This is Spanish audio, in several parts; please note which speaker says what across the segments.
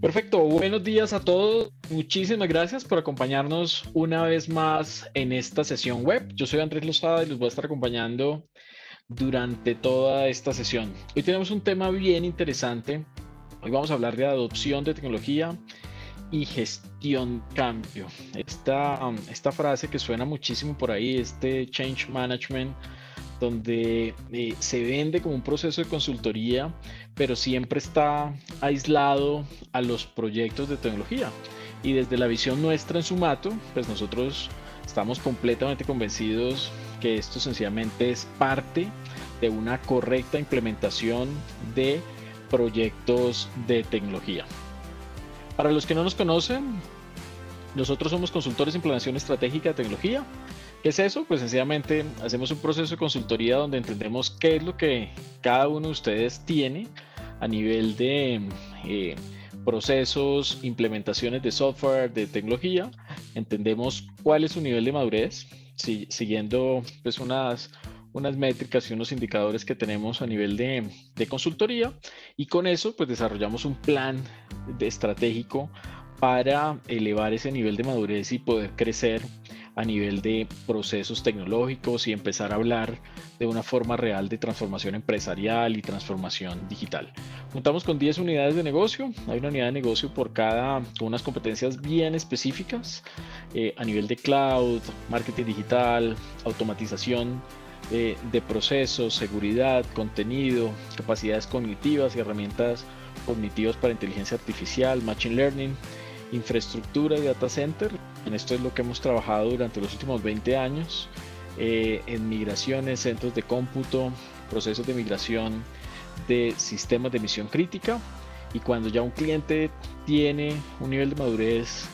Speaker 1: Perfecto, buenos días a todos. Muchísimas gracias por acompañarnos una vez más en esta sesión web. Yo soy Andrés Lozada y los voy a estar acompañando durante toda esta sesión. Hoy tenemos un tema bien interesante. Hoy vamos a hablar de adopción de tecnología y gestión cambio. Esta, um, esta frase que suena muchísimo por ahí, este change management, donde eh, se vende como un proceso de consultoría, pero siempre está aislado a los proyectos de tecnología. Y desde la visión nuestra en Sumato, pues nosotros estamos completamente convencidos que esto sencillamente es parte de una correcta implementación de proyectos de tecnología. Para los que no nos conocen, nosotros somos consultores de implementación estratégica de tecnología. ¿Qué es eso? Pues sencillamente hacemos un proceso de consultoría donde entendemos qué es lo que cada uno de ustedes tiene a nivel de eh, procesos, implementaciones de software, de tecnología. Entendemos cuál es su nivel de madurez, siguiendo pues unas, unas métricas y unos indicadores que tenemos a nivel de, de consultoría y con eso pues desarrollamos un plan estratégico para elevar ese nivel de madurez y poder crecer a nivel de procesos tecnológicos y empezar a hablar de una forma real de transformación empresarial y transformación digital. Contamos con 10 unidades de negocio, hay una unidad de negocio por cada, con unas competencias bien específicas eh, a nivel de cloud, marketing digital, automatización eh, de procesos, seguridad, contenido, capacidades cognitivas y herramientas cognitivas para inteligencia artificial, machine learning, infraestructura y data center. En esto es lo que hemos trabajado durante los últimos 20 años, eh, en migraciones, centros de cómputo, procesos de migración de sistemas de emisión crítica. Y cuando ya un cliente tiene un nivel de madurez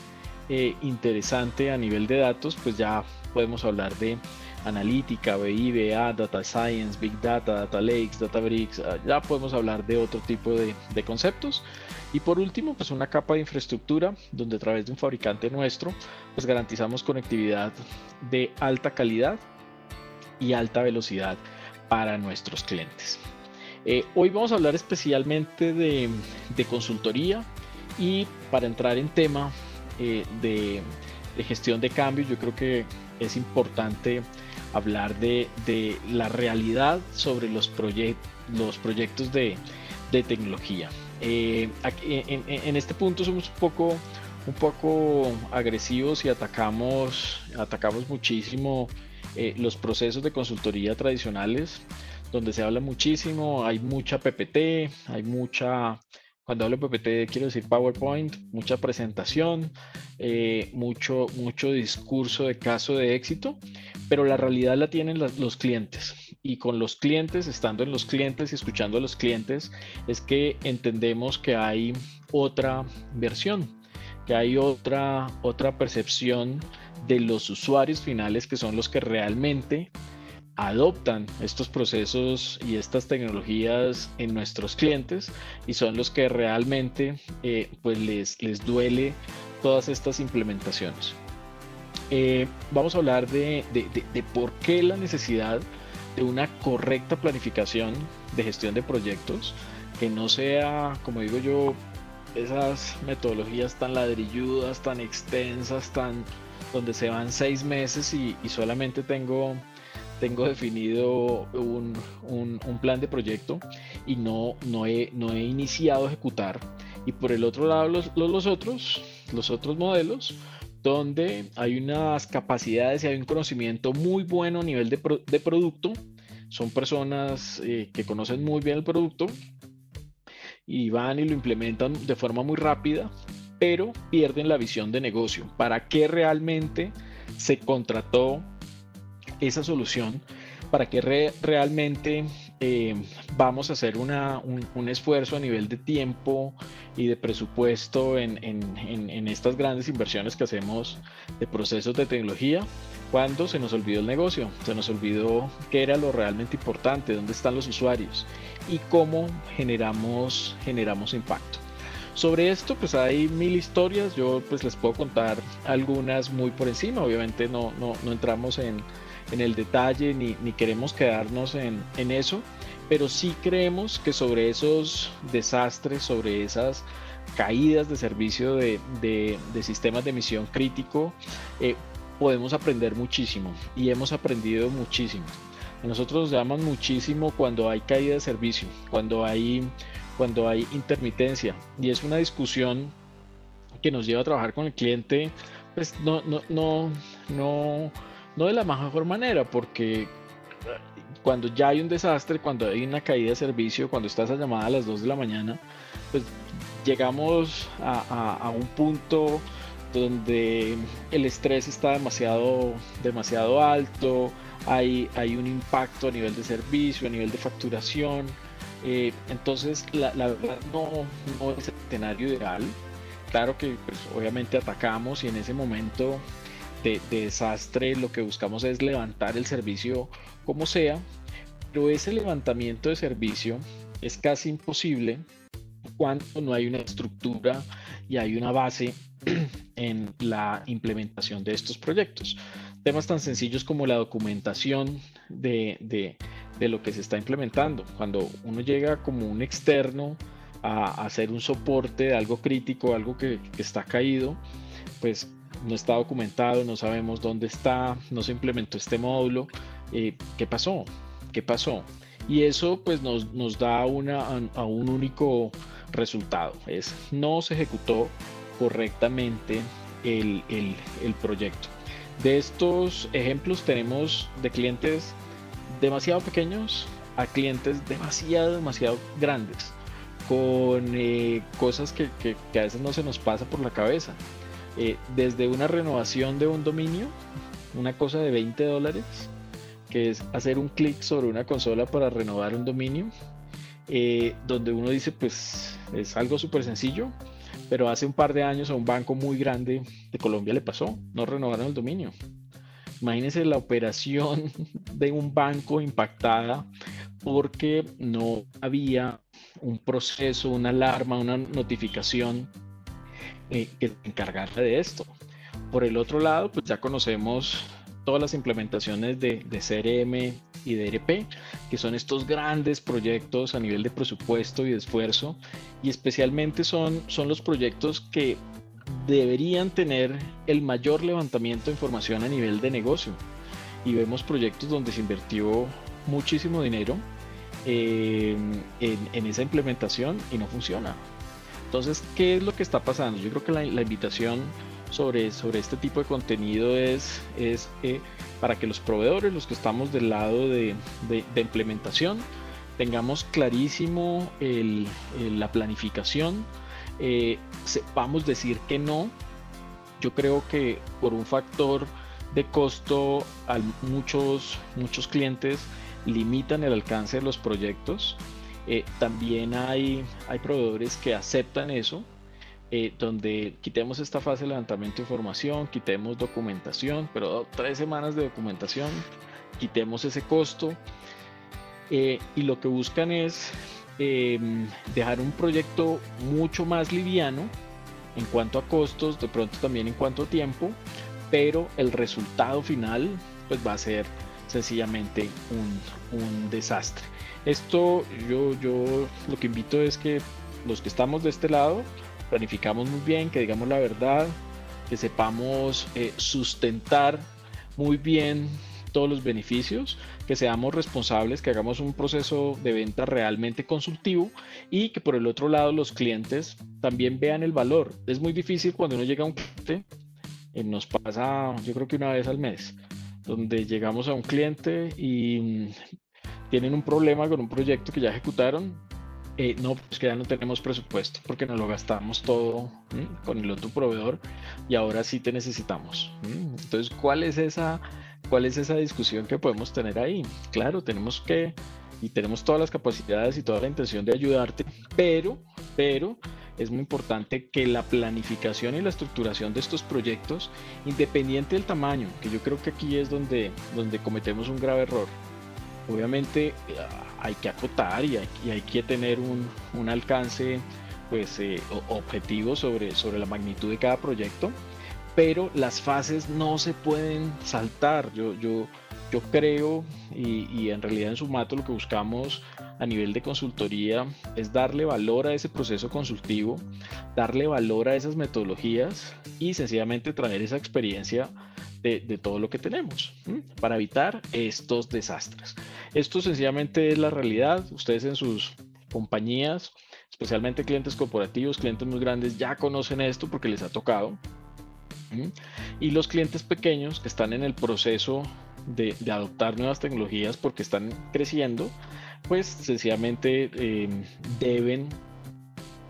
Speaker 1: eh, interesante a nivel de datos, pues ya podemos hablar de analítica, BI, BA, Data Science, Big Data, Data Lakes, Databricks, ah, ya podemos hablar de otro tipo de, conceptos. Y por último, pues una capa de infraestructura donde a través de un fabricante nuestro, pues garantizamos conectividad de alta calidad y alta velocidad para nuestros clientes. Eh, hoy vamos a hablar especialmente de, de, consultoría y para entrar en tema eh, de, de gestión de cambios, yo creo que es importante hablar de, la realidad sobre los, los proyectos de, tecnología. Eh, en, este punto somos un poco, un poco agresivos y atacamos, atacamos muchísimo eh, los procesos de consultoría tradicionales, donde se habla muchísimo, hay mucha PPT, hay mucha cuando hablo de PPT quiero decir PowerPoint, mucha presentación, eh, mucho, mucho discurso de caso de éxito, pero la realidad la tienen los clientes. Y con los clientes, estando en los clientes y escuchando a los clientes, es que entendemos que hay otra versión, que hay otra, otra percepción de los usuarios finales que son los que realmente adoptan estos procesos y estas tecnologías en nuestros clientes y son los que realmente eh, pues les, les duele todas estas implementaciones. Eh, vamos a hablar de, de, por qué la necesidad de una correcta planificación de gestión de proyectos, que no sea, como digo yo, esas metodologías tan ladrilludas, tan extensas, tan donde se van seis meses y, solamente tengo tengo definido un, plan de proyecto y no, no, he, no he iniciado a ejecutar. Y por el otro lado, los, los, otros, los otros modelos, donde hay unas capacidades y hay un conocimiento muy bueno a nivel de, de producto. Son personas eh, que conocen muy bien el producto y van y lo implementan de forma muy rápida, pero pierden la visión de negocio. ¿Para qué realmente se contrató esa solución para que realmente eh, vamos a hacer una, un, esfuerzo a nivel de tiempo y de presupuesto en, en, estas grandes inversiones que hacemos de procesos de tecnología cuando se nos olvidó el negocio, se nos olvidó qué era lo realmente importante, dónde están los usuarios y cómo generamos, generamos impacto. Sobre esto, pues hay mil historias, yo pues les puedo contar algunas muy por encima, obviamente no, no, no entramos en, en el detalle ni, ni queremos quedarnos en, en, eso, pero sí creemos que sobre esos desastres, sobre esas caídas de servicio de, sistemas de emisión crítico, eh, podemos aprender muchísimo y hemos aprendido muchísimo. nosotros nos llaman muchísimo cuando hay caída de servicio, cuando hay, cuando hay intermitencia y es una discusión que nos lleva a trabajar con el cliente, pues no, no, no, no, no de la mejor manera, porque cuando ya hay un desastre, cuando hay una caída de servicio, cuando está esa llamada a las 2 de la mañana, pues llegamos a, un punto donde el estrés está demasiado, demasiado alto, hay, hay un impacto a nivel de servicio, a nivel de facturación. Eh, entonces, la, verdad no, no, es el escenario ideal. Claro que pues, obviamente atacamos y en ese momento de, de, desastre lo que buscamos es levantar el servicio como sea, pero ese levantamiento de servicio es casi imposible cuando no hay una estructura y hay una base en la implementación de estos proyectos. Temas tan sencillos como la documentación de, lo que se está implementando. Cuando uno llega como un externo a, hacer un soporte de algo crítico, algo que, está caído, pues no está documentado, no sabemos dónde está, no se implementó este módulo. Eh, ¿Qué pasó? ¿Qué pasó? Y eso pues nos, nos da una, a un único resultado. Es no se ejecutó correctamente el, proyecto. De estos ejemplos tenemos de clientes demasiado pequeños a clientes demasiado, demasiado grandes, con eh, cosas que, a veces no se nos pasa por la cabeza. Eh, desde una renovación de un dominio, una cosa de 20 dólares, que es hacer un clic sobre una consola para renovar un dominio, eh, donde uno dice, pues es algo súper sencillo, pero hace un par de años a un banco muy grande de Colombia le pasó, no renovaron el dominio. Imagínense la operación de un banco impactada porque no había un proceso, una alarma, una notificación eh, que encargarse de esto. Por el otro lado, pues ya conocemos todas las implementaciones de, de CRM y de ERP, que son estos grandes proyectos a nivel de presupuesto y de esfuerzo, y especialmente son, son los proyectos que deberían tener el mayor levantamiento de información a nivel de negocio. Y vemos proyectos donde se invirtió muchísimo dinero eh, en, esa implementación y no funciona. Entonces, ¿qué es lo que está pasando? Yo creo que la, la invitación sobre, sobre este tipo de contenido es, es eh, para que los proveedores, los que estamos del lado de, de, implementación, tengamos clarísimo el, la planificación, eh, sepamos decir que no. Yo creo que por un factor de costo, muchos, muchos clientes limitan el alcance de los proyectos. Eh, también hay, hay proveedores que aceptan eso eh, donde quitemos esta fase de levantamiento de información, quitemos documentación, pero tres semanas de documentación, quitemos ese costo eh, y lo que buscan es em, dejar un proyecto mucho más liviano en cuanto a costos, de pronto también en cuanto a tiempo, pero el resultado final pues va a ser sencillamente un, un desastre. Esto yo, yo lo que invito es que los que estamos de este lado, planificamos muy bien, que digamos la verdad, que sepamos eh, sustentar muy bien todos los beneficios, que seamos responsables, que hagamos un proceso de venta realmente consultivo y que por el otro lado los clientes también vean el valor. Es muy difícil cuando uno llega a un cliente, eh, nos pasa yo creo que una vez al mes, donde llegamos a un cliente y mm, tienen un problema con un proyecto que ya ejecutaron eh, no, pues que ya no tenemos presupuesto porque nos lo gastamos todo con el otro proveedor y ahora sí te necesitamos. Entonces, ¿cuál es esa, cuál es esa discusión que podemos tener ahí? Claro, tenemos que y tenemos todas las capacidades y toda la intención de ayudarte, pero, pero es muy importante que la planificación y la estructuración de estos proyectos, independiente del tamaño, que yo creo que aquí es donde, donde cometemos un grave error. Obviamente hay que acotar y hay, que tener un, alcance pues eh, objetivo sobre, sobre la magnitud de cada proyecto, pero las fases no se pueden saltar. Yo, yo, yo creo y, en realidad en Sumato lo que buscamos a nivel de consultoría es darle valor a ese proceso consultivo, darle valor a esas metodologías y sencillamente traer esa experiencia de, todo lo que tenemos para evitar estos desastres. Esto sencillamente es la realidad. Ustedes en sus compañías, especialmente clientes corporativos, clientes muy grandes, ya conocen esto porque les ha tocado. Y los clientes pequeños que están en el proceso de, adoptar nuevas tecnologías porque están creciendo, pues sencillamente eh, deben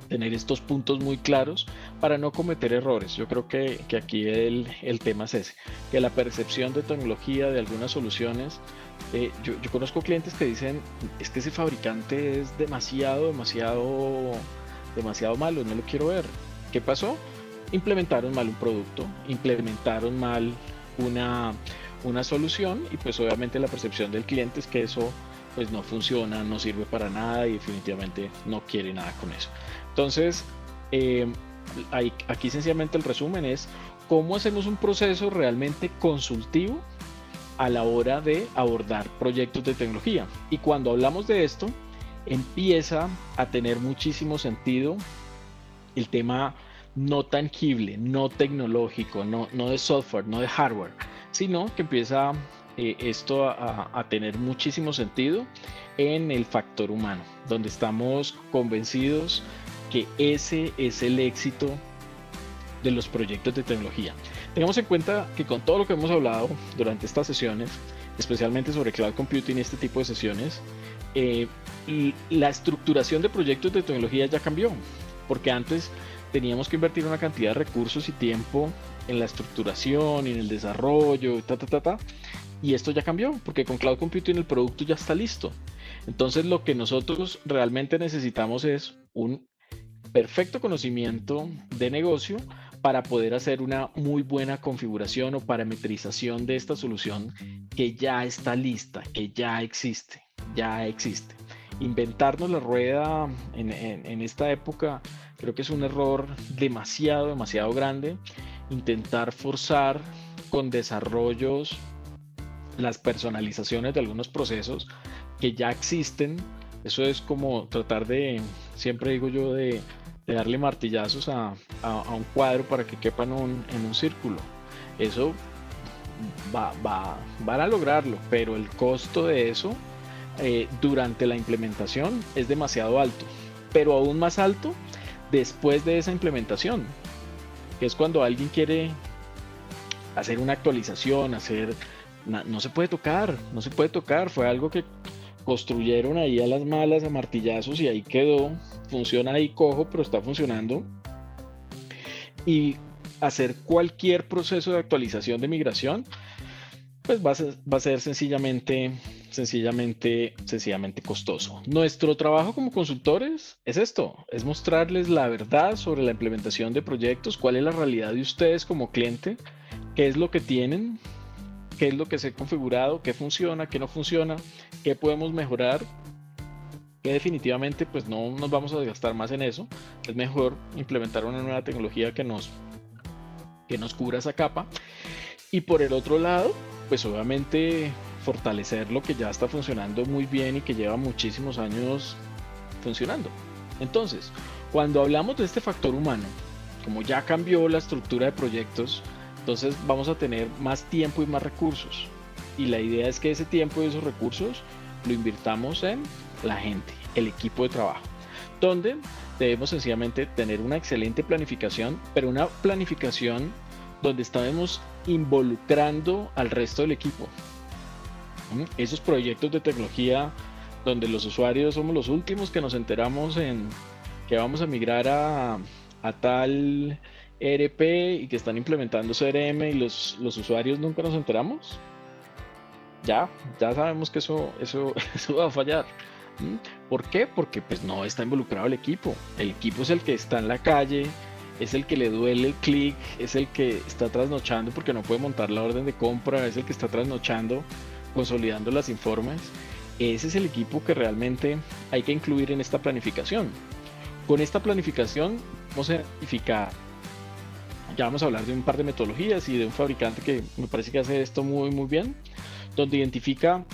Speaker 1: tener estos puntos muy claros para no cometer errores. Yo creo que, aquí el, tema es ese, que la percepción de tecnología de algunas soluciones, eh, yo, conozco clientes que dicen, es que ese fabricante es demasiado, demasiado, demasiado malo, no lo quiero ver. ¿Qué pasó? Implementaron mal un producto, implementaron mal una, una solución y pues obviamente la percepción del cliente es que eso pues no funciona, no sirve para nada y definitivamente no quiere nada con eso. Entonces, eh, aquí sencillamente el resumen es cómo hacemos un proceso realmente consultivo a la hora de abordar proyectos de tecnología. Y cuando hablamos de esto, empieza a tener muchísimo sentido el tema no tangible, no tecnológico, no, no de software, no de hardware, sino que empieza eh, esto a, tener muchísimo sentido en el factor humano, donde estamos convencidos que ese es el éxito de los proyectos de tecnología. Tengamos en cuenta que con todo lo que hemos hablado durante estas sesiones, especialmente sobre cloud computing y este tipo de sesiones, eh, la estructuración de proyectos de tecnología ya cambió, porque antes teníamos que invertir una cantidad de recursos y tiempo en la estructuración y en el desarrollo, ta, ta, ta, ta, y esto ya cambió, porque con Cloud Computing el producto ya está listo. Entonces lo que nosotros realmente necesitamos es un perfecto conocimiento de negocio para poder hacer una muy buena configuración o parametrización de esta solución que ya está lista, que ya existe, ya existe. Inventarnos la rueda en, en esta época creo que es un error demasiado, demasiado grande. Intentar forzar con desarrollos las personalizaciones de algunos procesos que ya existen. Eso es como tratar de, siempre digo yo, de, darle martillazos a, un cuadro para que quepa en un, círculo. Eso va, va, van a lograrlo, pero el costo de eso eh, durante la implementación es demasiado alto. Pero aún más alto después de esa implementación, que es cuando alguien quiere hacer una actualización, hacer no, se puede tocar, no se puede tocar. Fue algo que construyeron ahí a las malas, a martillazos y ahí quedó. Funciona ahí cojo, pero está funcionando. Y hacer cualquier proceso de actualización de migración, pues va a ser, va a ser sencillamente, sencillamente, sencillamente costoso. Nuestro trabajo como consultores es esto, es mostrarles la verdad sobre la implementación de proyectos, cuál es la realidad de ustedes como cliente, qué es lo que tienen, qué es lo que se ha configurado, qué funciona, qué no funciona, qué podemos mejorar, que definitivamente pues no nos vamos a gastar más en eso. Es mejor implementar una nueva tecnología que nos, que nos cubra esa capa. Y por el otro lado, pues obviamente fortalecer lo que ya está funcionando muy bien y que lleva muchísimos años funcionando. Entonces, cuando hablamos de este factor humano, como ya cambió la estructura de proyectos, entonces vamos a tener más tiempo y más recursos. Y la idea es que ese tiempo y esos recursos lo invirtamos en la gente, el equipo de trabajo, donde debemos sencillamente tener una excelente planificación, pero una planificación donde estamos involucrando al resto del equipo. ¿Mm? Esos proyectos de tecnología donde los usuarios somos los últimos que nos enteramos en que vamos a migrar a, a tal ERP y que están implementando CRM y los, los usuarios nunca nos enteramos, ya, ya sabemos que eso, eso, eso va a fallar. ¿Por qué? Porque pues no está involucrado el equipo. El equipo es el que está en la calle, es el que le duele el clic, es el que está trasnochando porque no puede montar la orden de compra, es el que está trasnochando consolidando las informes. Ese es el equipo que realmente hay que incluir en esta planificación. Con esta planificación vamos a identificar ya vamos a hablar de un par de metodologías y de un fabricante que me parece que hace esto muy muy bien, donde identifica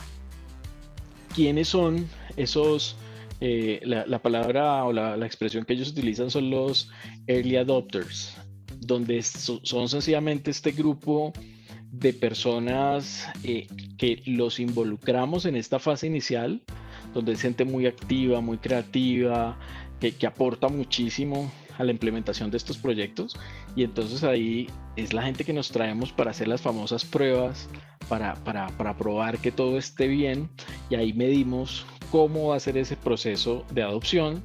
Speaker 1: quiénes son esos eh, la, palabra o la, expresión que ellos utilizan son los early adopters, donde son sencillamente este grupo de personas eh, que los involucramos en esta fase inicial, donde es gente muy activa, muy creativa, que, que aporta muchísimo a la implementación de estos proyectos. Y entonces ahí es la gente que nos traemos para hacer las famosas pruebas, para, para, para probar que todo esté bien. Y ahí medimos cómo va a ser ese proceso de adopción,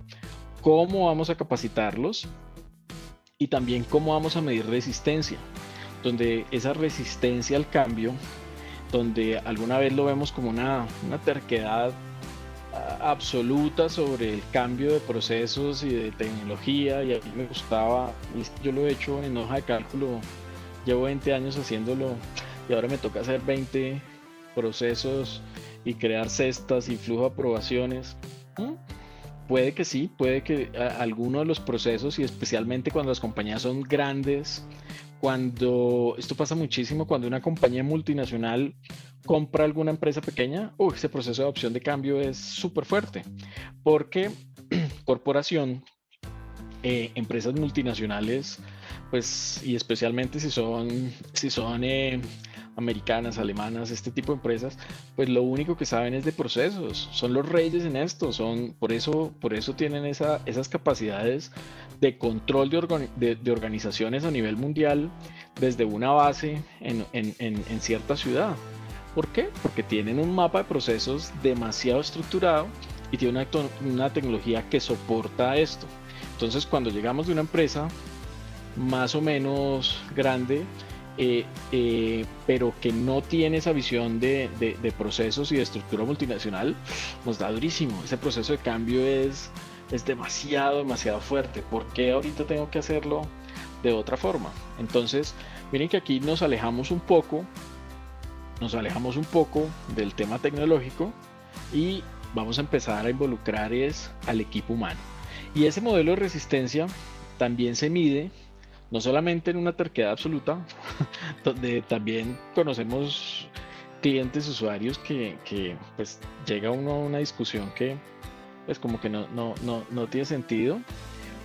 Speaker 1: cómo vamos a capacitarlos y también cómo vamos a medir resistencia, donde esa resistencia al cambio, donde alguna vez lo vemos como una, una terquedad absoluta sobre el cambio de procesos y de tecnología y a mí me gustaba, yo lo he hecho en hoja de cálculo, llevo 20 años haciéndolo y ahora me toca hacer 20 procesos y crear cestas y flujo de aprobaciones. ¿Mm? Puede que sí, puede que alguno de los procesos y especialmente cuando las compañías son grandes, cuando esto pasa muchísimo cuando una compañía multinacional compra alguna empresa pequeña, ese proceso de adopción de cambio es súper fuerte, porque corporación, eh, empresas multinacionales, pues, y especialmente si son, si son eh, americanas, alemanas, este tipo de empresas, pues lo único que saben es de procesos, son los reyes en esto, son, por eso, por eso tienen esa, esas capacidades de control de, de, organizaciones a nivel mundial desde una base en, en, en, cierta ciudad. ¿Por qué? Porque tienen un mapa de procesos demasiado estructurado y tienen una, una tecnología que soporta esto. Entonces, cuando llegamos de una empresa más o menos grande, eh, eh, pero que no tiene esa visión de, procesos y de estructura multinacional, nos da durísimo. Ese proceso de cambio es, es demasiado, demasiado fuerte. ¿Por qué ahorita tengo que hacerlo de otra forma? Entonces, miren que aquí nos alejamos un poco, nos alejamos un poco del tema tecnológico y vamos a empezar a involucrar es al equipo humano. Y ese modelo de resistencia también se mide no solamente en una terquedad absoluta, donde también conocemos clientes, usuarios que, pues llega uno a una discusión que pues como que no, no, no, tiene sentido,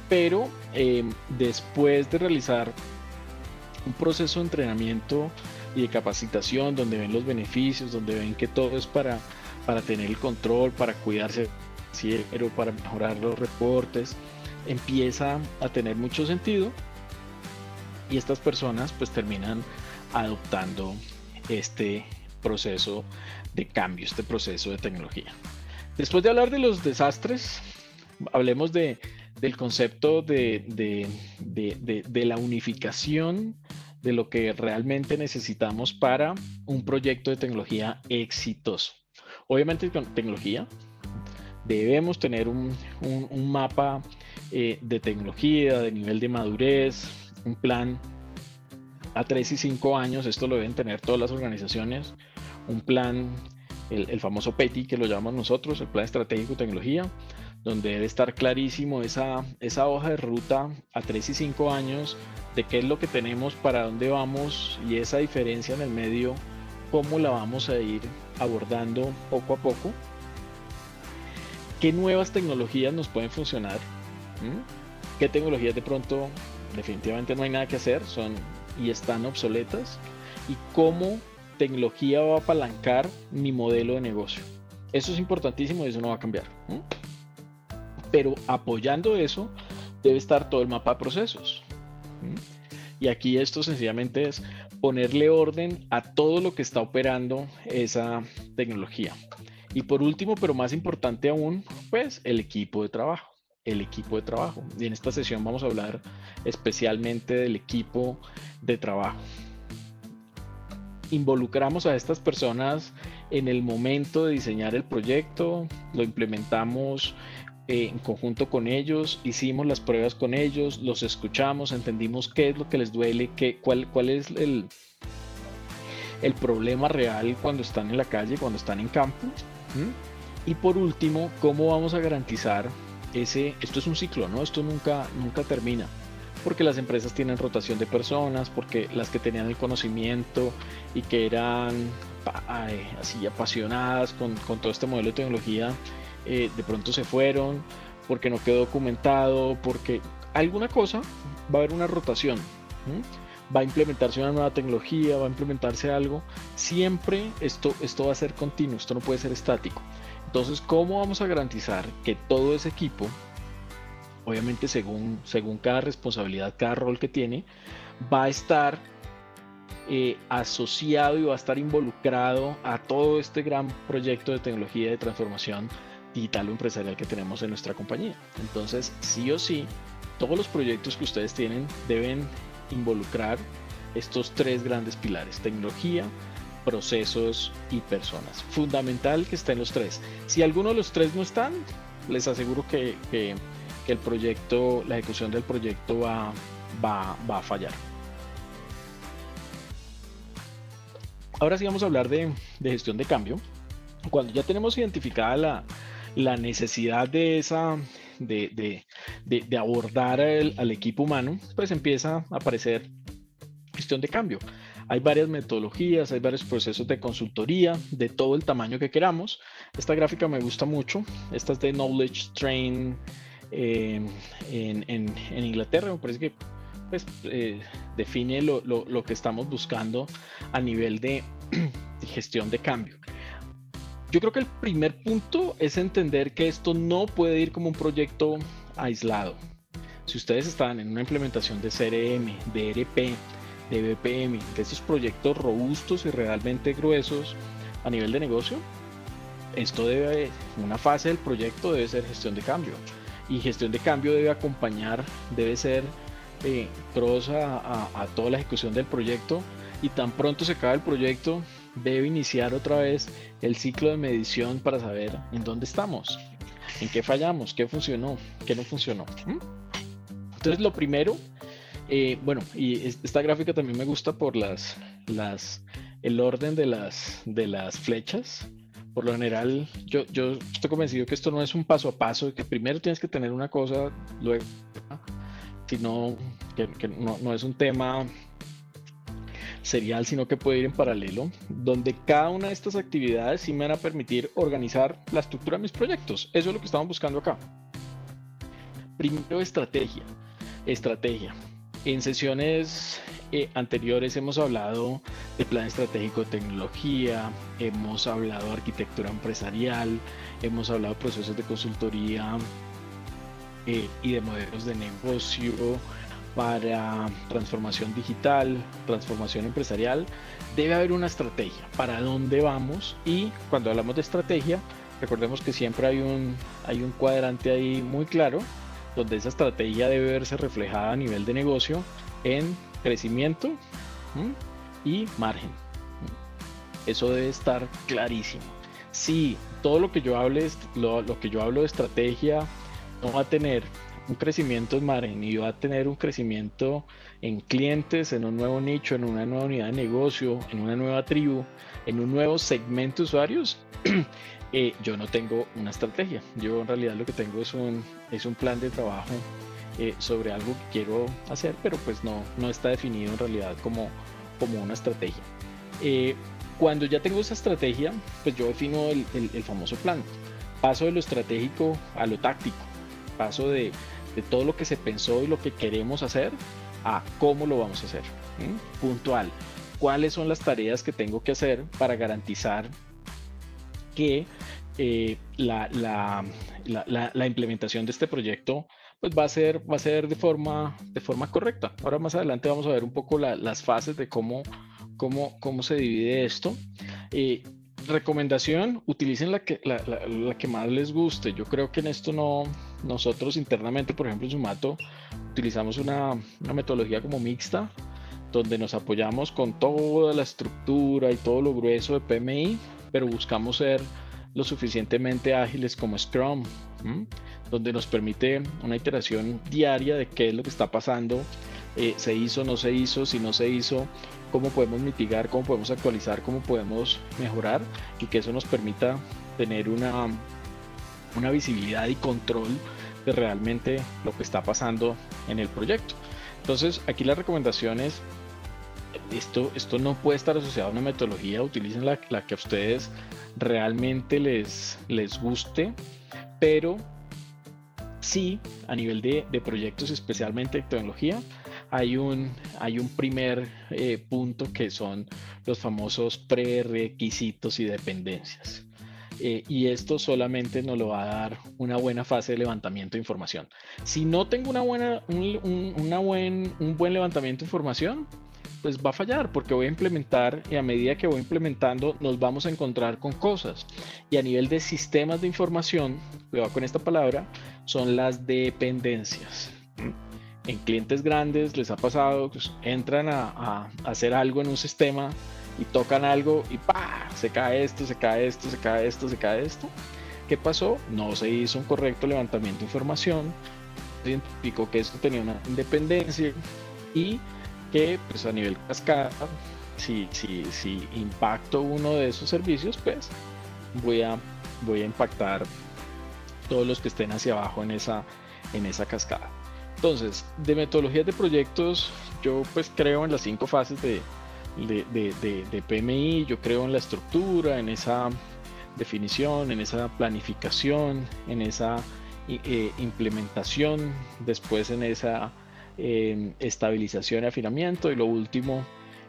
Speaker 1: pero em, después de realizar un proceso de entrenamiento y de capacitación donde ven los beneficios, donde ven que todo es para, para tener el control, para cuidarse pero para mejorar los reportes, empieza a tener mucho sentido y estas personas pues terminan adoptando este proceso de cambio, este proceso de tecnología. Después de hablar de los desastres, hablemos de, del concepto de, de, de, la unificación de lo que realmente necesitamos para un proyecto de tecnología exitoso. Obviamente con tecnología debemos tener un, un, mapa eh, de tecnología, de nivel de madurez, un plan. A 3 y 5 años, esto lo deben tener todas las organizaciones, un plan, el, famoso PETI que lo llamamos nosotros, el Plan Estratégico de Tecnología, donde debe estar clarísimo esa, esa hoja de ruta a 3 y 5 años de qué es lo que tenemos, para dónde vamos y esa diferencia en el medio, cómo la vamos a ir abordando poco a poco. ¿Qué nuevas tecnologías nos pueden funcionar? ¿Mm? ¿Qué tecnologías de pronto definitivamente no hay nada que hacer, son y están obsoletas, y cómo tecnología va a apalancar mi modelo de negocio. Eso es importantísimo y eso no va a cambiar. Pero apoyando eso, debe estar todo el mapa de procesos. Y aquí esto sencillamente es ponerle orden a todo lo que está operando esa tecnología. Y por último, pero más importante aún, pues el equipo de trabajo el equipo de trabajo. Y en esta sesión vamos a hablar especialmente del equipo de trabajo. Involucramos a estas personas en el momento de diseñar el proyecto, lo implementamos eh, en conjunto con ellos, hicimos las pruebas con ellos, los escuchamos, entendimos qué es lo que les duele, qué, cuál, cuál es el, el problema real cuando están en la calle, cuando están en campo. Y por último, cómo vamos a garantizar ese, esto es un ciclo, ¿no? Esto nunca, nunca termina. Porque las empresas tienen rotación de personas, porque las que tenían el conocimiento y que eran así apasionadas con, todo este modelo de tecnología, eh, de pronto se fueron, porque no quedó documentado, porque alguna cosa va a haber una rotación. Va a implementarse una nueva tecnología, va a implementarse algo. Siempre esto, esto va a ser continuo, esto no puede ser estático. Entonces, ¿cómo vamos a garantizar que todo ese equipo, obviamente según, según cada responsabilidad, cada rol que tiene, va a estar eh, asociado y va a estar involucrado a todo este gran proyecto de tecnología de transformación digital o empresarial que tenemos en nuestra compañía. Entonces, sí o sí, todos los proyectos que ustedes tienen deben involucrar estos tres grandes pilares, tecnología, procesos y personas. Fundamental que estén los tres. Si alguno de los tres no están, les aseguro que, el proyecto, la ejecución del proyecto va, va, a fallar. Ahora sí vamos a hablar de, gestión de cambio. Cuando ya tenemos identificada la, necesidad de esa de, abordar al equipo humano, pues empieza a aparecer gestión de cambio. Hay varias metodologías, hay varios procesos de consultoría de todo el tamaño que queramos. Esta gráfica me gusta mucho. Esta es de Knowledge Train eh, en, Inglaterra. Me parece que pues, eh, define lo, que estamos buscando a nivel de, gestión de cambio. Yo creo que el primer punto es entender que esto no puede ir como un proyecto aislado. Si ustedes están en una implementación de CRM, de ERP, de BPM, de esos proyectos robustos y realmente gruesos a nivel de negocio, esto debe, una fase del proyecto debe ser gestión de cambio. Y gestión de cambio debe acompañar, debe ser eh, a, toda la ejecución del proyecto. Y tan pronto se acaba el proyecto, debe iniciar otra vez el ciclo de medición para saber en dónde estamos, en qué fallamos, qué funcionó, qué no funcionó. Entonces, lo primero eh, bueno, y esta gráfica también me gusta por las, las, el orden de las, de las flechas. Por lo general, yo, yo estoy convencido que esto no es un paso a paso, que primero tienes que tener una cosa, luego, sino que, que no, no es un tema serial, sino que puede ir en paralelo, donde cada una de estas actividades sí me van a permitir organizar la estructura de mis proyectos. Eso es lo que estamos buscando acá. Primero, estrategia. Estrategia. En sesiones eh, anteriores hemos hablado de plan estratégico de tecnología, hemos hablado de arquitectura empresarial, hemos hablado de procesos de consultoría eh, y de modelos de negocio para transformación digital, transformación empresarial. Debe haber una estrategia para dónde vamos y cuando hablamos de estrategia, recordemos que siempre hay un, hay un cuadrante ahí muy claro donde esa estrategia debe verse reflejada a nivel de negocio en crecimiento y margen. Eso debe estar clarísimo. Si todo lo que yo hable, lo, lo que yo hablo de estrategia no va a tener un crecimiento en margen y va a tener un crecimiento en clientes, en un nuevo nicho, en una nueva unidad de negocio, en una nueva tribu, en un nuevo segmento de usuarios, Eh, yo no tengo una estrategia. Yo en realidad lo que tengo es un, es un plan de trabajo eh, sobre algo que quiero hacer, pero pues no, no está definido en realidad como, como una estrategia. Eh, cuando ya tengo esa estrategia, pues yo defino el, el, famoso plan. Paso de lo estratégico a lo táctico. Paso de, de, todo lo que se pensó y lo que queremos hacer a cómo lo vamos a hacer. Puntual. ¿Cuáles son las tareas que tengo que hacer para garantizar que eh, la, la, implementación de este proyecto pues va a ser, va a ser de, forma, de forma correcta. Ahora más adelante vamos a ver un poco las fases de cómo, cómo, cómo se divide esto. Eh, recomendación, utilicen la que, la, que más les guste. Yo creo que en esto no, nosotros internamente, por ejemplo en Sumato, utilizamos una, metodología como mixta, donde nos apoyamos con toda la estructura y todo lo grueso de PMI pero buscamos ser lo suficientemente ágiles como Scrum, donde nos permite una iteración diaria de qué es lo que está pasando, eh, se hizo, no se hizo, si no se hizo, cómo podemos mitigar, cómo podemos actualizar, cómo podemos mejorar y que eso nos permita tener una, una visibilidad y control de realmente lo que está pasando en el proyecto. Entonces, aquí las recomendaciones esto, esto no puede estar asociado a una metodología, utilicen la, que a ustedes realmente les, les guste, pero sí, a nivel de, proyectos, especialmente de tecnología, hay un, hay un primer eh, punto que son los famosos prerequisitos y dependencias. Eh, y esto solamente nos lo va a dar una buena fase de levantamiento de información. Si no tengo una buena, un, una buen, un buen levantamiento de información, pues va a fallar porque voy a implementar y a medida que voy implementando nos vamos a encontrar con cosas. Y a nivel de sistemas de información, cuidado con esta palabra, son las dependencias. En clientes grandes les ha pasado, pues, entran a, a, hacer algo en un sistema y tocan algo y ¡pa! Se cae esto, se cae esto, se cae esto, se cae esto. ¿Qué pasó? No se hizo un correcto levantamiento de información, se identificó que esto tenía una independencia y que pues a nivel cascada, si, si, si impacto uno de esos servicios, pues voy a, voy a impactar todos los que estén hacia abajo en esa, en esa cascada. Entonces, de metodologías de proyectos, yo pues creo en las cinco fases de, de, PMI, yo creo en la estructura, en esa definición, en esa planificación, en esa eh, implementación, después en esa estabilización y afinamiento y lo último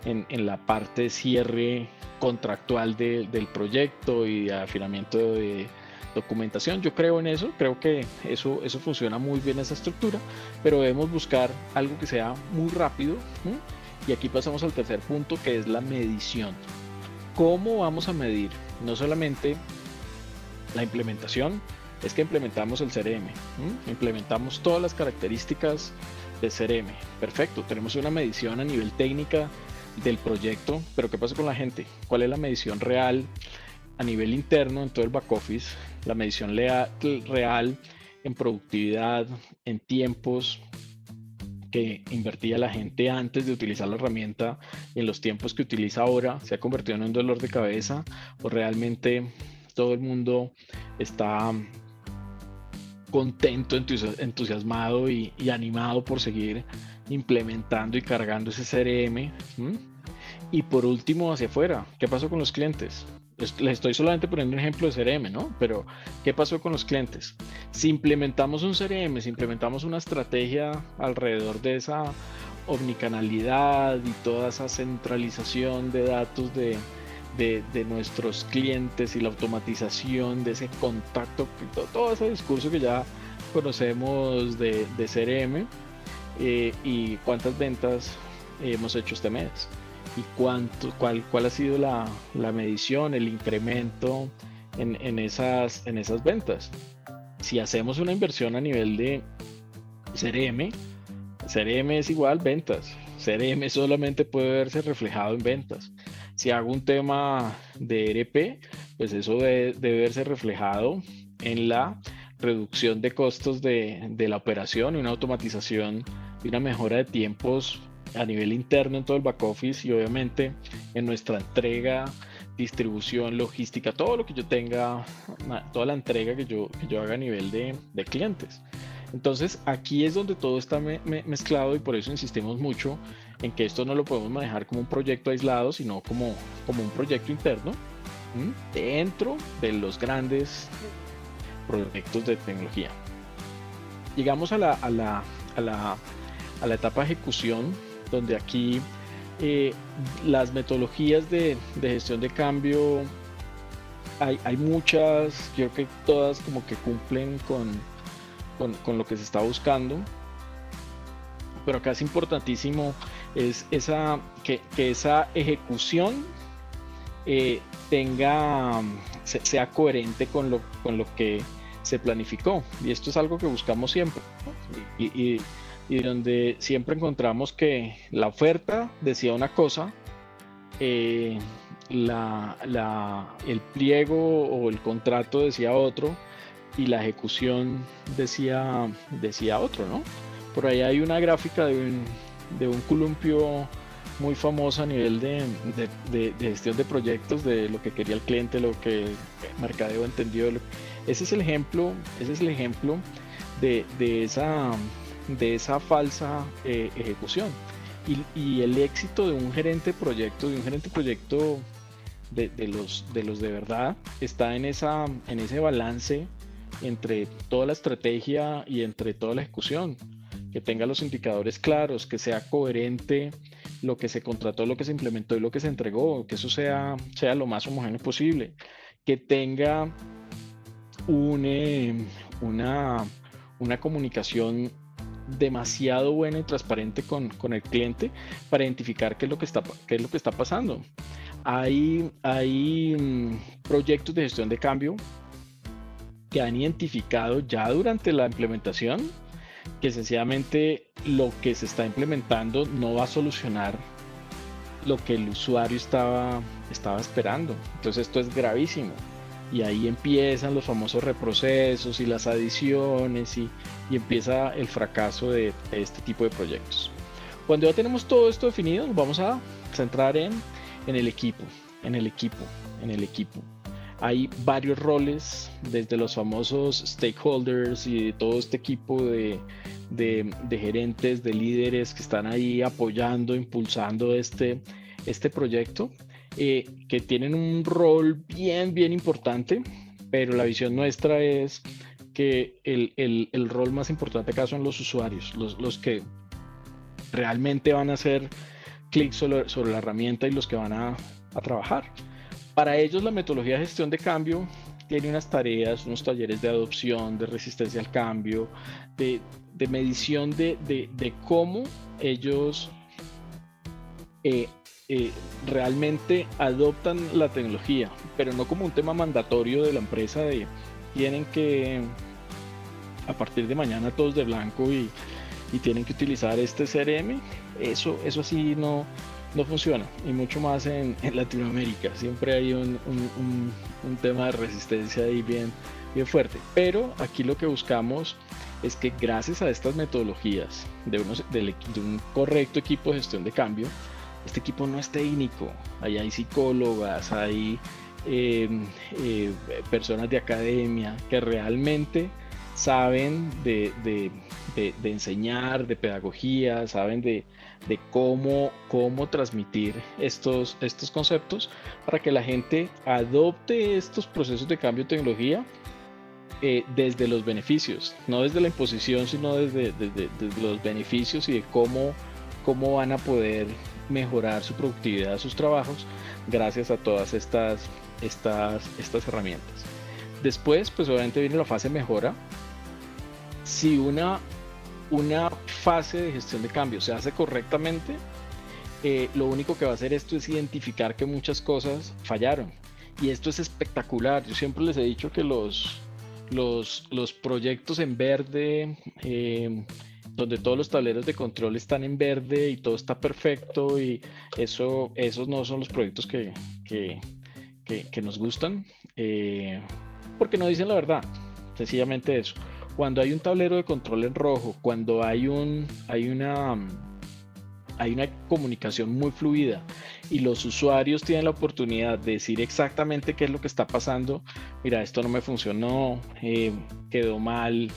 Speaker 1: en, la parte de cierre contractual del proyecto y de afinamiento de documentación. Yo creo en eso, creo que eso, eso funciona muy bien esa estructura, pero debemos buscar algo que sea muy rápido. Y aquí pasamos al tercer punto que es la medición. ¿Cómo vamos a medir? No solamente la implementación, es que implementamos el CRM, implementamos todas las características de CRM. Perfecto, tenemos una medición a nivel técnica del proyecto, pero ¿qué pasa con la gente? ¿Cuál es la medición real a nivel interno en todo el back office? La medición real en productividad, en tiempos que invertía la gente antes de utilizar la herramienta, en los tiempos que utiliza ahora, se ha convertido en un dolor de cabeza o realmente todo el mundo está contento, entusiasmado y, animado por seguir implementando y cargando ese CRM. Y por último, hacia afuera, ¿qué pasó con los clientes? Les estoy solamente poniendo un ejemplo de CRM, ¿no? Pero, ¿qué pasó con los clientes? Si implementamos un CRM, si implementamos una estrategia alrededor de esa omnicanalidad y toda esa centralización de datos de, de, nuestros clientes y la automatización de ese contacto, todo, ese discurso que ya conocemos de, de CRM eh, y cuántas ventas hemos hecho este mes y cuánto, cuál, cuál ha sido la, la medición, el incremento en, en, esas, en esas ventas. Si hacemos una inversión a nivel de CRM, CRM es igual ventas. CRM solamente puede verse reflejado en ventas. Si hago un tema de ERP, pues eso debe, verse reflejado en la reducción de costos de, la operación y una automatización y una mejora de tiempos a nivel interno en todo el back office y obviamente en nuestra entrega, distribución, logística, todo lo que yo tenga, toda la entrega que yo, yo haga a nivel de, de clientes. Entonces aquí es donde todo está mezclado y por eso insistimos mucho en que esto no lo podemos manejar como un proyecto aislado, sino como, como un proyecto interno dentro de los grandes proyectos de tecnología. Llegamos a la, a la, a la, a la etapa de ejecución, donde aquí eh, las metodologías de, gestión de cambio hay, hay, muchas, creo que todas como que cumplen con, con, lo que se está buscando. Pero acá es importantísimo es esa, que, esa ejecución eh, tenga, sea coherente con lo, con lo que se planificó. Y esto es algo que buscamos siempre. Donde siempre encontramos que la oferta decía una cosa, eh, la, el pliego o el contrato decía otro, y la ejecución decía, decía otro, ¿no? Por ahí hay una gráfica de un, de un columpio muy famoso a nivel de, gestión de proyectos, de lo que quería el cliente, lo que mercadeo entendió. Ese es el ejemplo, ese es el ejemplo de, esa, de esa falsa eh, ejecución. Y, y, el éxito de un gerente de proyecto, de un gerente de proyecto de, los, de los de verdad está en, esa, en ese balance entre toda la estrategia y entre toda la ejecución, que tenga los indicadores claros, que sea coherente lo que se contrató, lo que se implementó y lo que se entregó, que eso sea, sea lo más homogéneo posible, que tenga eh, una, una comunicación demasiado buena y transparente con, con, el cliente para identificar qué es lo que está, qué es lo que está pasando. Hay, hay mm, proyectos de gestión de cambio que han identificado ya durante la implementación que sencillamente lo que se está implementando no va a solucionar lo que el usuario estaba, estaba esperando. Entonces esto es gravísimo. Y ahí empiezan los famosos reprocesos y las adiciones y, y empieza el fracaso de, de, este tipo de proyectos. Cuando ya tenemos todo esto definido, nos vamos a centrar en, en el equipo, en el equipo, en el equipo. Hay varios roles, desde los famosos stakeholders y de todo este equipo de, de, gerentes, de líderes que están ahí apoyando, impulsando este, este proyecto, eh, que tienen un rol bien, bien importante, pero la visión nuestra es que el, el, el rol más importante acá son los usuarios, los, los que realmente van a hacer clic sobre, sobre, la herramienta y los que van a, a trabajar. Para ellos la metodología de gestión de cambio tiene unas tareas, unos talleres de adopción, de resistencia al cambio, de, de medición de, de, de, cómo ellos eh, eh, realmente adoptan la tecnología, pero no como un tema mandatorio de la empresa de tienen que a partir de mañana todos de blanco y, tienen que utilizar este CRM. Eso, eso así no, no funciona, y mucho más en, Latinoamérica. Siempre hay un, un, tema de resistencia ahí bien, bien fuerte. Pero aquí lo que buscamos es que gracias a estas metodologías de, un correcto equipo de gestión de cambio, este equipo no es técnico, ahí hay psicólogas, hay eh, eh, personas de academia que realmente saben de, de, enseñar, de pedagogía, saben de, cómo, cómo transmitir estos, estos conceptos para que la gente adopte estos procesos de cambio de tecnología eh, desde los beneficios, no desde la imposición, sino desde, desde, los beneficios y de cómo, cómo van a poder mejorar su productividad, sus trabajos, gracias a todas estas, estas, estas herramientas. Después, pues obviamente viene la fase mejora. Si una una fase de gestión de cambio se hace correctamente, eh, lo único que va a hacer esto es identificar que muchas cosas fallaron. Y esto es espectacular. Yo siempre les he dicho que los, los, los proyectos en verde, eh, donde todos los tableros de control están en verde y todo está perfecto, y eso, esos no son los proyectos que, que, que, nos gustan, eh, porque no dicen la verdad. Sencillamente eso cuando hay un tablero de control en rojo, cuando hay, un, hay, una, hay una comunicación muy fluida y los usuarios tienen la oportunidad de decir exactamente qué es lo que está pasando, mira, esto no me funcionó, eh, quedó mal,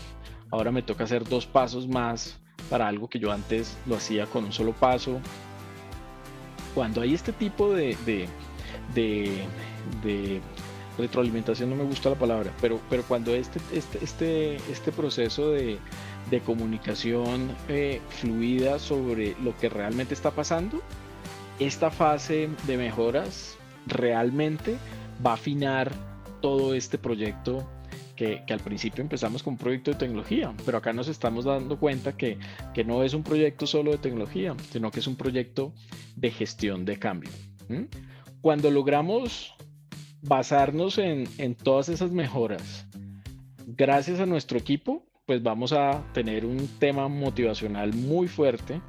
Speaker 1: ahora me toca hacer dos pasos más para algo que yo antes lo hacía con un solo paso. Cuando hay este tipo de, retroalimentación no me gusta la palabra, pero, cuando este, este, este, este proceso de, de comunicación eh, fluida sobre lo que realmente está pasando, esta fase de mejoras realmente va a afinar todo este proyecto que, al principio empezamos con un proyecto de tecnología, pero acá nos estamos dando cuenta que, que, no es un proyecto solo de tecnología, sino que es un proyecto de gestión de cambio. Cuando logramos basarnos en, todas esas mejoras, gracias a nuestro equipo, pues vamos a tener un tema motivacional muy fuerte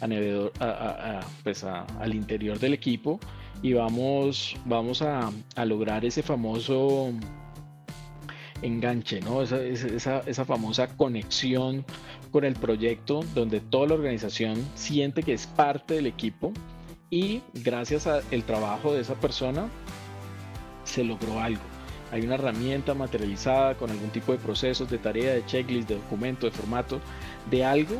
Speaker 1: a, pues al interior del equipo y vamos, vamos a, lograr ese famoso enganche, ¿no? Esa, esa, esa, famosa conexión con el proyecto donde toda la organización siente que es parte del equipo y gracias al trabajo de esa persona se logró algo. Hay una herramienta materializada con algún tipo de procesos, de tarea, de checklist, de documento, de formato, de algo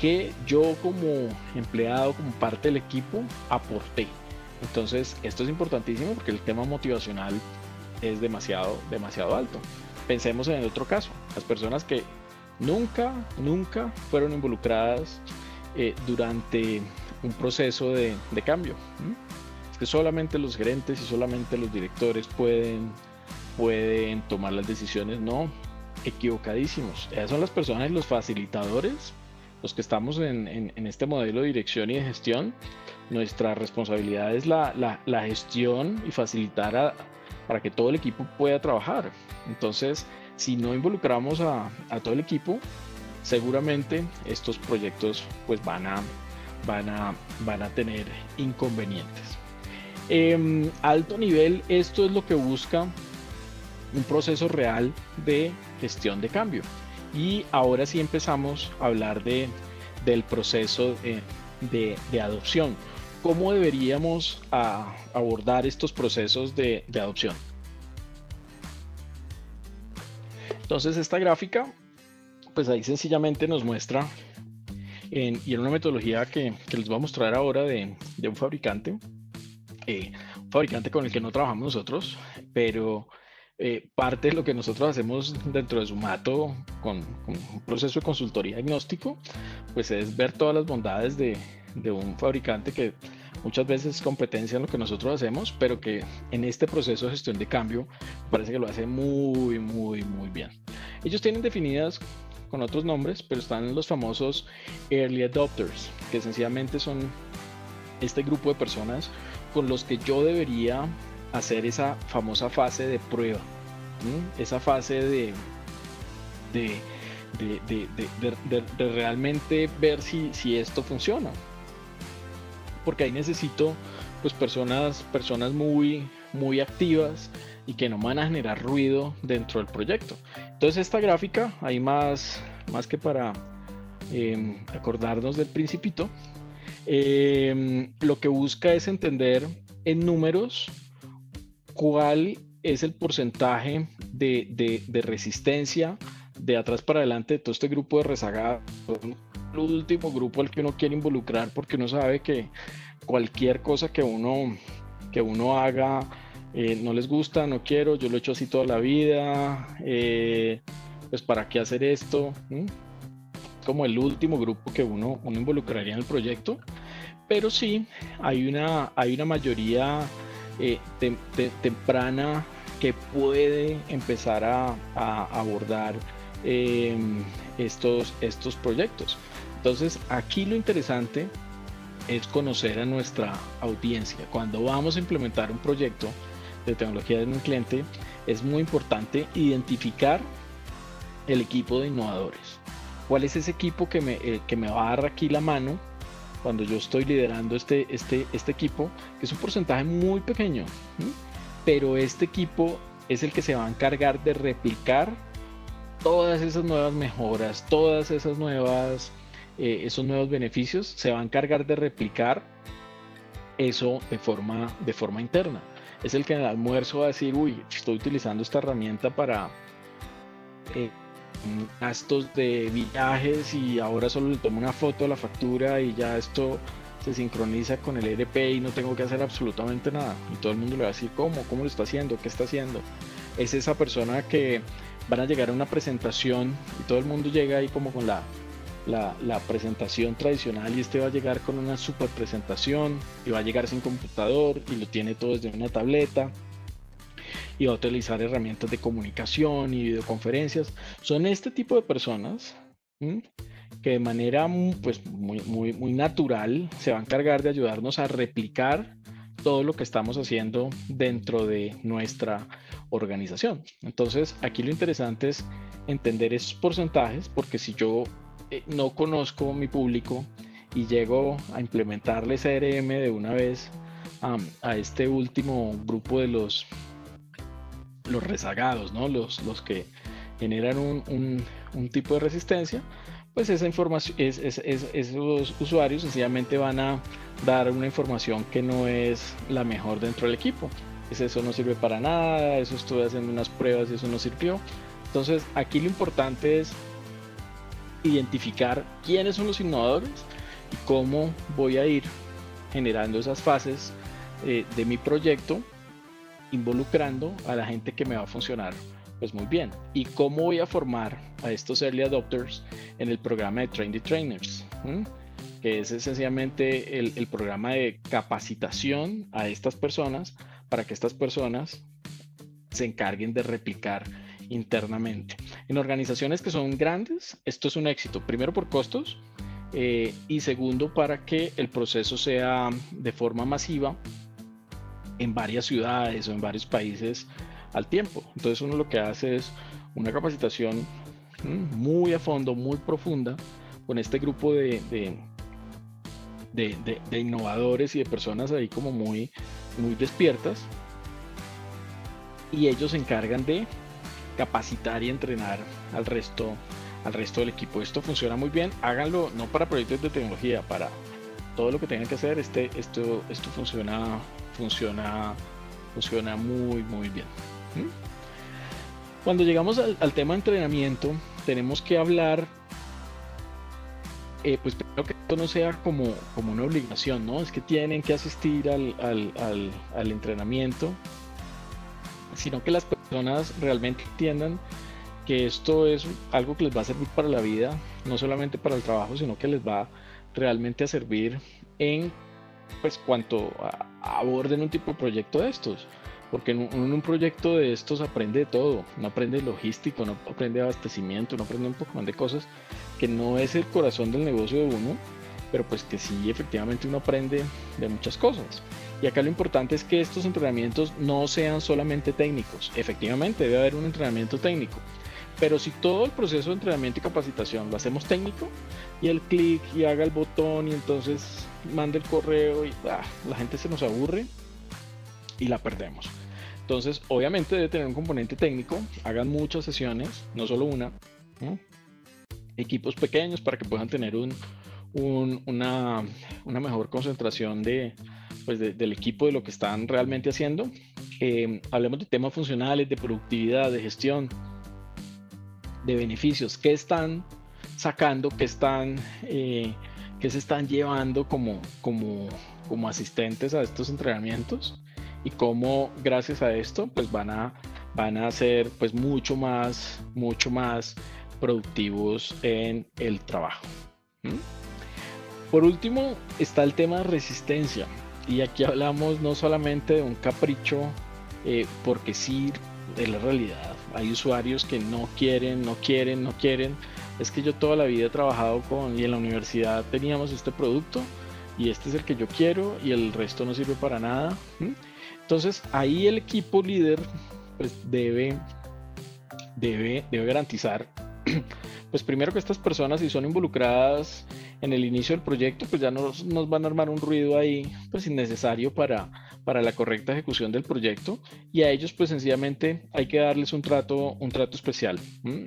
Speaker 1: que yo como empleado, como parte del equipo, aporté. Entonces, esto es importantísimo porque el tema motivacional es demasiado, demasiado alto. Pensemos en el otro caso, las personas que nunca, nunca fueron involucradas eh, durante un proceso de, cambio. Es que solamente los gerentes y solamente los directores pueden, pueden tomar las decisiones. No, equivocadísimos. Esas son las personas los facilitadores, los que estamos en, este modelo de dirección y de gestión. Nuestra responsabilidad es la, gestión y facilitar para que todo el equipo pueda trabajar. Entonces, si no involucramos a, todo el equipo, seguramente estos proyectos pues van a, van a, van a tener inconvenientes. Eh, alto nivel, esto es lo que busca un proceso real de gestión de cambio. Y ahora sí empezamos a hablar de, del proceso de, de, adopción. ¿Cómo deberíamos abordar estos procesos de, adopción? Entonces esta gráfica, pues ahí sencillamente nos muestra, y en una metodología que, les voy a mostrar ahora de, de un fabricante, eh, un fabricante con el que no trabajamos nosotros, pero eh, parte de lo que nosotros hacemos dentro de Sumato con, con, un proceso de consultoría diagnóstico, pues es ver todas las bondades de, de un fabricante que muchas veces es competencia en lo que nosotros hacemos, pero que en este proceso de gestión de cambio parece que lo hace muy, muy, muy bien. Ellos tienen definidas con otros nombres, pero están los famosos early adopters, que sencillamente son este grupo de personas con los que yo debería hacer esa famosa fase de prueba, esa fase de, de, de, realmente ver si, si esto funciona. Porque ahí necesito pues personas, personas muy, muy activas y que no van a generar ruido dentro del proyecto. Entonces esta gráfica, hay más, más que para em, acordarnos del principito, em, lo que busca es entender en números cuál es el porcentaje de, resistencia de atrás para adelante de todo este grupo de rezagados, el último grupo al que uno quiere involucrar porque uno sabe que cualquier cosa que uno, que uno haga eh, no les gusta, no quiero, yo lo he hecho así toda la vida, eh, pues para qué hacer esto, como el último grupo que uno, uno involucraría en el proyecto, pero sí hay una, hay una mayoría eh, temprana que puede empezar a, abordar em, estos, estos proyectos. Entonces, aquí lo interesante es conocer a nuestra audiencia. Cuando vamos a implementar un proyecto de tecnología de un cliente, es muy importante identificar el equipo de innovadores. ¿Cuál es ese equipo que me, eh, que me va a dar aquí la mano cuando yo estoy liderando este, este, este equipo, es un porcentaje muy pequeño, pero este equipo es el que se va a encargar de replicar todas esas nuevas mejoras, todas esas nuevas, eh, esos nuevos beneficios, se va a encargar de replicar eso de forma, de forma interna. Es el que en el almuerzo va a decir, uy, estoy utilizando esta herramienta para eh, gastos de viajes y ahora solo le tomo una foto a la factura y ya esto se sincroniza con el ERP y no tengo que hacer absolutamente nada. Y todo el mundo le va a decir cómo, cómo lo está haciendo, qué está haciendo. Es esa persona que van a llegar a una presentación y todo el mundo llega ahí como con la, la, presentación tradicional y este va a llegar con una super presentación y va a llegar sin computador y lo tiene todo desde una tableta y va a utilizar herramientas de comunicación y videoconferencias. Son este tipo de personas que de manera pues, muy, muy, muy natural se va a encargar de ayudarnos a replicar todo lo que estamos haciendo dentro de nuestra organización. Entonces, aquí lo interesante es entender esos porcentajes, porque si yo eh, no conozco mi público y llego a implementarle CRM de una vez a este último grupo de los los rezagados, ¿no? los, los que generan un, un, tipo de resistencia, pues esa información, es, es, esos usuarios sencillamente van a dar una información que no es la mejor dentro del equipo. Es eso no sirve para nada, eso estuve haciendo unas pruebas y eso no sirvió. Entonces aquí lo importante es identificar quiénes son los innovadores y cómo voy a ir generando esas fases eh, de mi proyecto involucrando a la gente que me va a funcionar pues muy bien. ¿Y cómo voy a formar a estos early adopters en el programa de Train the Trainers? Que es esencialmente el programa de capacitación a estas personas para que estas personas se encarguen de replicar internamente. En organizaciones que son grandes, esto es un éxito, primero por costos eh, y segundo para que el proceso sea de forma masiva en varias ciudades o en varios países al tiempo. Entonces uno lo que hace es una capacitación muy a fondo, muy profunda con este grupo de, de, de, innovadores y de personas ahí como muy, muy despiertas y ellos se encargan de capacitar y entrenar al resto, al resto del equipo. Esto funciona muy bien. Háganlo no para proyectos de tecnología, para todo lo que tengan que hacer. Este, esto, esto funciona, funciona, funciona muy, muy bien. ¿Mm? Cuando llegamos al, tema de entrenamiento, tenemos que hablar, eh, pues espero que esto no sea como, como una obligación, ¿no? Es que tienen que asistir al, al, al entrenamiento sino que las personas realmente entiendan que esto es algo que les va a servir para la vida, no solamente para el trabajo, sino que les va realmente a servir en pues cuanto aborden un tipo de proyecto de estos. Porque en un, proyecto de estos aprende de todo, no aprende logístico, no aprende abastecimiento, no aprende un poco más de cosas que no es el corazón del negocio de uno, pero pues que sí efectivamente uno aprende de muchas cosas. Y acá lo importante es que estos entrenamientos no sean solamente técnicos. Efectivamente, debe haber un entrenamiento técnico. Pero si todo el proceso de entrenamiento y capacitación lo hacemos técnico y el clic y haga el botón y entonces mande el correo y ah, la gente se nos aburre y la perdemos. Entonces, obviamente debe tener un componente técnico. Hagan muchas sesiones, no solo una. Equipos pequeños para que puedan tener un, una, una mejor concentración de, pues, del equipo de lo que están realmente haciendo. Eh, hablemos de temas funcionales, de productividad, de gestión, de beneficios, qué están sacando, qué están, eh, se están llevando como, como, como asistentes a estos entrenamientos y cómo gracias a esto pues van a, van a ser pues mucho más, mucho más productivos en el trabajo. Por último está el tema de resistencia. Y aquí hablamos no solamente de un capricho, eh, porque sí, de la realidad. Hay usuarios que no quieren, no quieren, no quieren. Es que yo toda la vida he trabajado con, y en la universidad teníamos este producto, y este es el que yo quiero, y el resto no sirve para nada. Entonces ahí el equipo líder pues, debe, debe, debe garantizar, pues primero que estas personas, si son involucradas en el inicio del proyecto, pues ya nos, nos van a armar un ruido ahí, pues innecesario para, para la correcta ejecución del proyecto. Y a ellos pues sencillamente hay que darles un trato, un trato especial,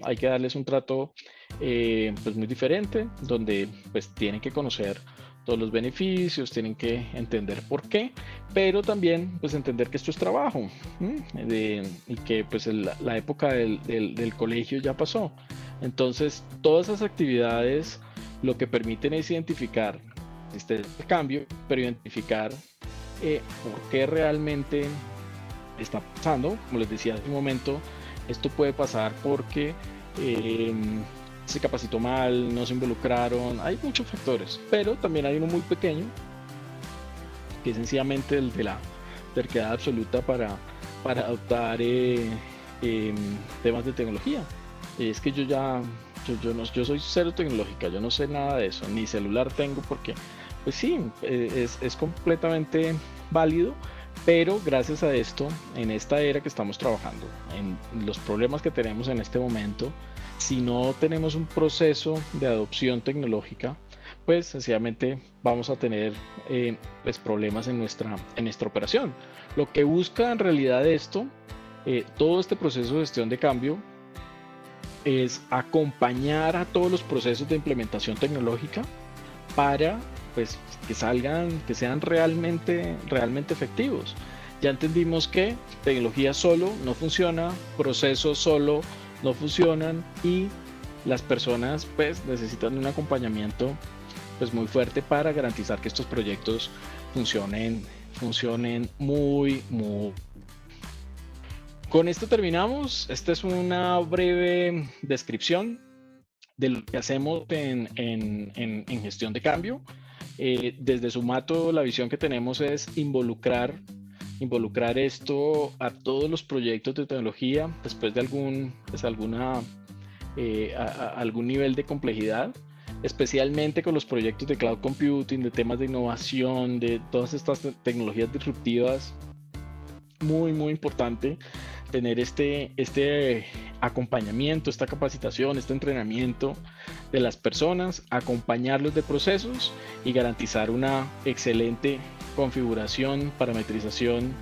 Speaker 1: hay que darles un trato eh, pues muy diferente, donde pues tienen que conocer todos los beneficios, tienen que entender por qué, pero también pues entender que esto es trabajo y que pues la época del, del, del colegio ya pasó. Entonces todas esas actividades lo que permiten es identificar este cambio, pero identificar eh, por qué realmente está pasando. Como les decía hace un momento, esto puede pasar porque em, se capacitó mal, no se involucraron, hay muchos factores, pero también hay uno muy pequeño, que es sencillamente el de la terquedad absoluta para, para adoptar eh, em, temas de tecnología. Es que yo ya yo, no, yo soy cero tecnológica, yo no sé nada de eso, ni celular tengo porque, pues sí, eh, es, completamente válido, pero gracias a esto, en esta era que estamos trabajando, en los problemas que tenemos en este momento, si no tenemos un proceso de adopción tecnológica, pues sencillamente vamos a tener eh, pues, problemas en nuestra, en nuestra operación. Lo que busca en realidad esto, eh, todo este proceso de gestión de cambio, es acompañar a todos los procesos de implementación tecnológica para pues que salgan, que sean realmente, realmente efectivos. Ya entendimos que tecnología solo no funciona, procesos solo no funcionan y las personas pues necesitan un acompañamiento pues muy fuerte para garantizar que estos proyectos funcionen, funcionen muy, muy. Con esto terminamos. Esta es una breve descripción de lo que hacemos en, gestión de cambio. Eh, desde Sumato, la visión que tenemos es involucrar, involucrar esto a todos los proyectos de tecnología después de algún, pues, alguna, eh, algún nivel de complejidad especialmente con los proyectos de cloud computing, de temas de innovación, de todas estas tecnologías disruptivas. Muy, muy importante tener este, este acompañamiento, esta capacitación, este entrenamiento de las personas, acompañarlos de procesos y garantizar una excelente configuración, parametrización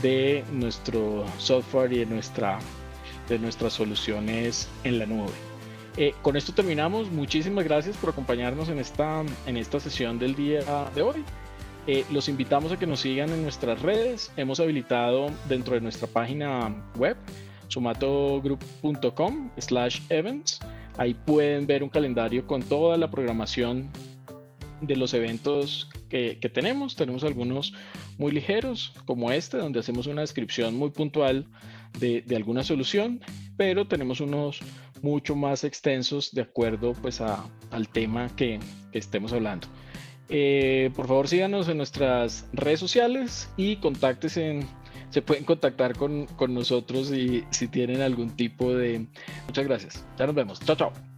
Speaker 1: de nuestro software y de, nuestra, de nuestras soluciones en la nube. Eh, con esto terminamos. Muchísimas gracias por acompañarnos en esta, en esta sesión del día de hoy. Eh, los invitamos a que nos sigan en nuestras redes. Hemos habilitado dentro de nuestra página web sumatogroup.com slash events. Ahí pueden ver un calendario con toda la programación de los eventos que, tenemos. Tenemos algunos muy ligeros, como este, donde hacemos una descripción muy puntual de, de alguna solución, pero tenemos unos mucho más extensos de acuerdo pues al tema que, estemos hablando. Eh, por favor síganos en nuestras redes sociales y contáctense se pueden contactar con, con nosotros y si tienen algún tipo de... Muchas gracias. Ya nos vemos. Chao, chao.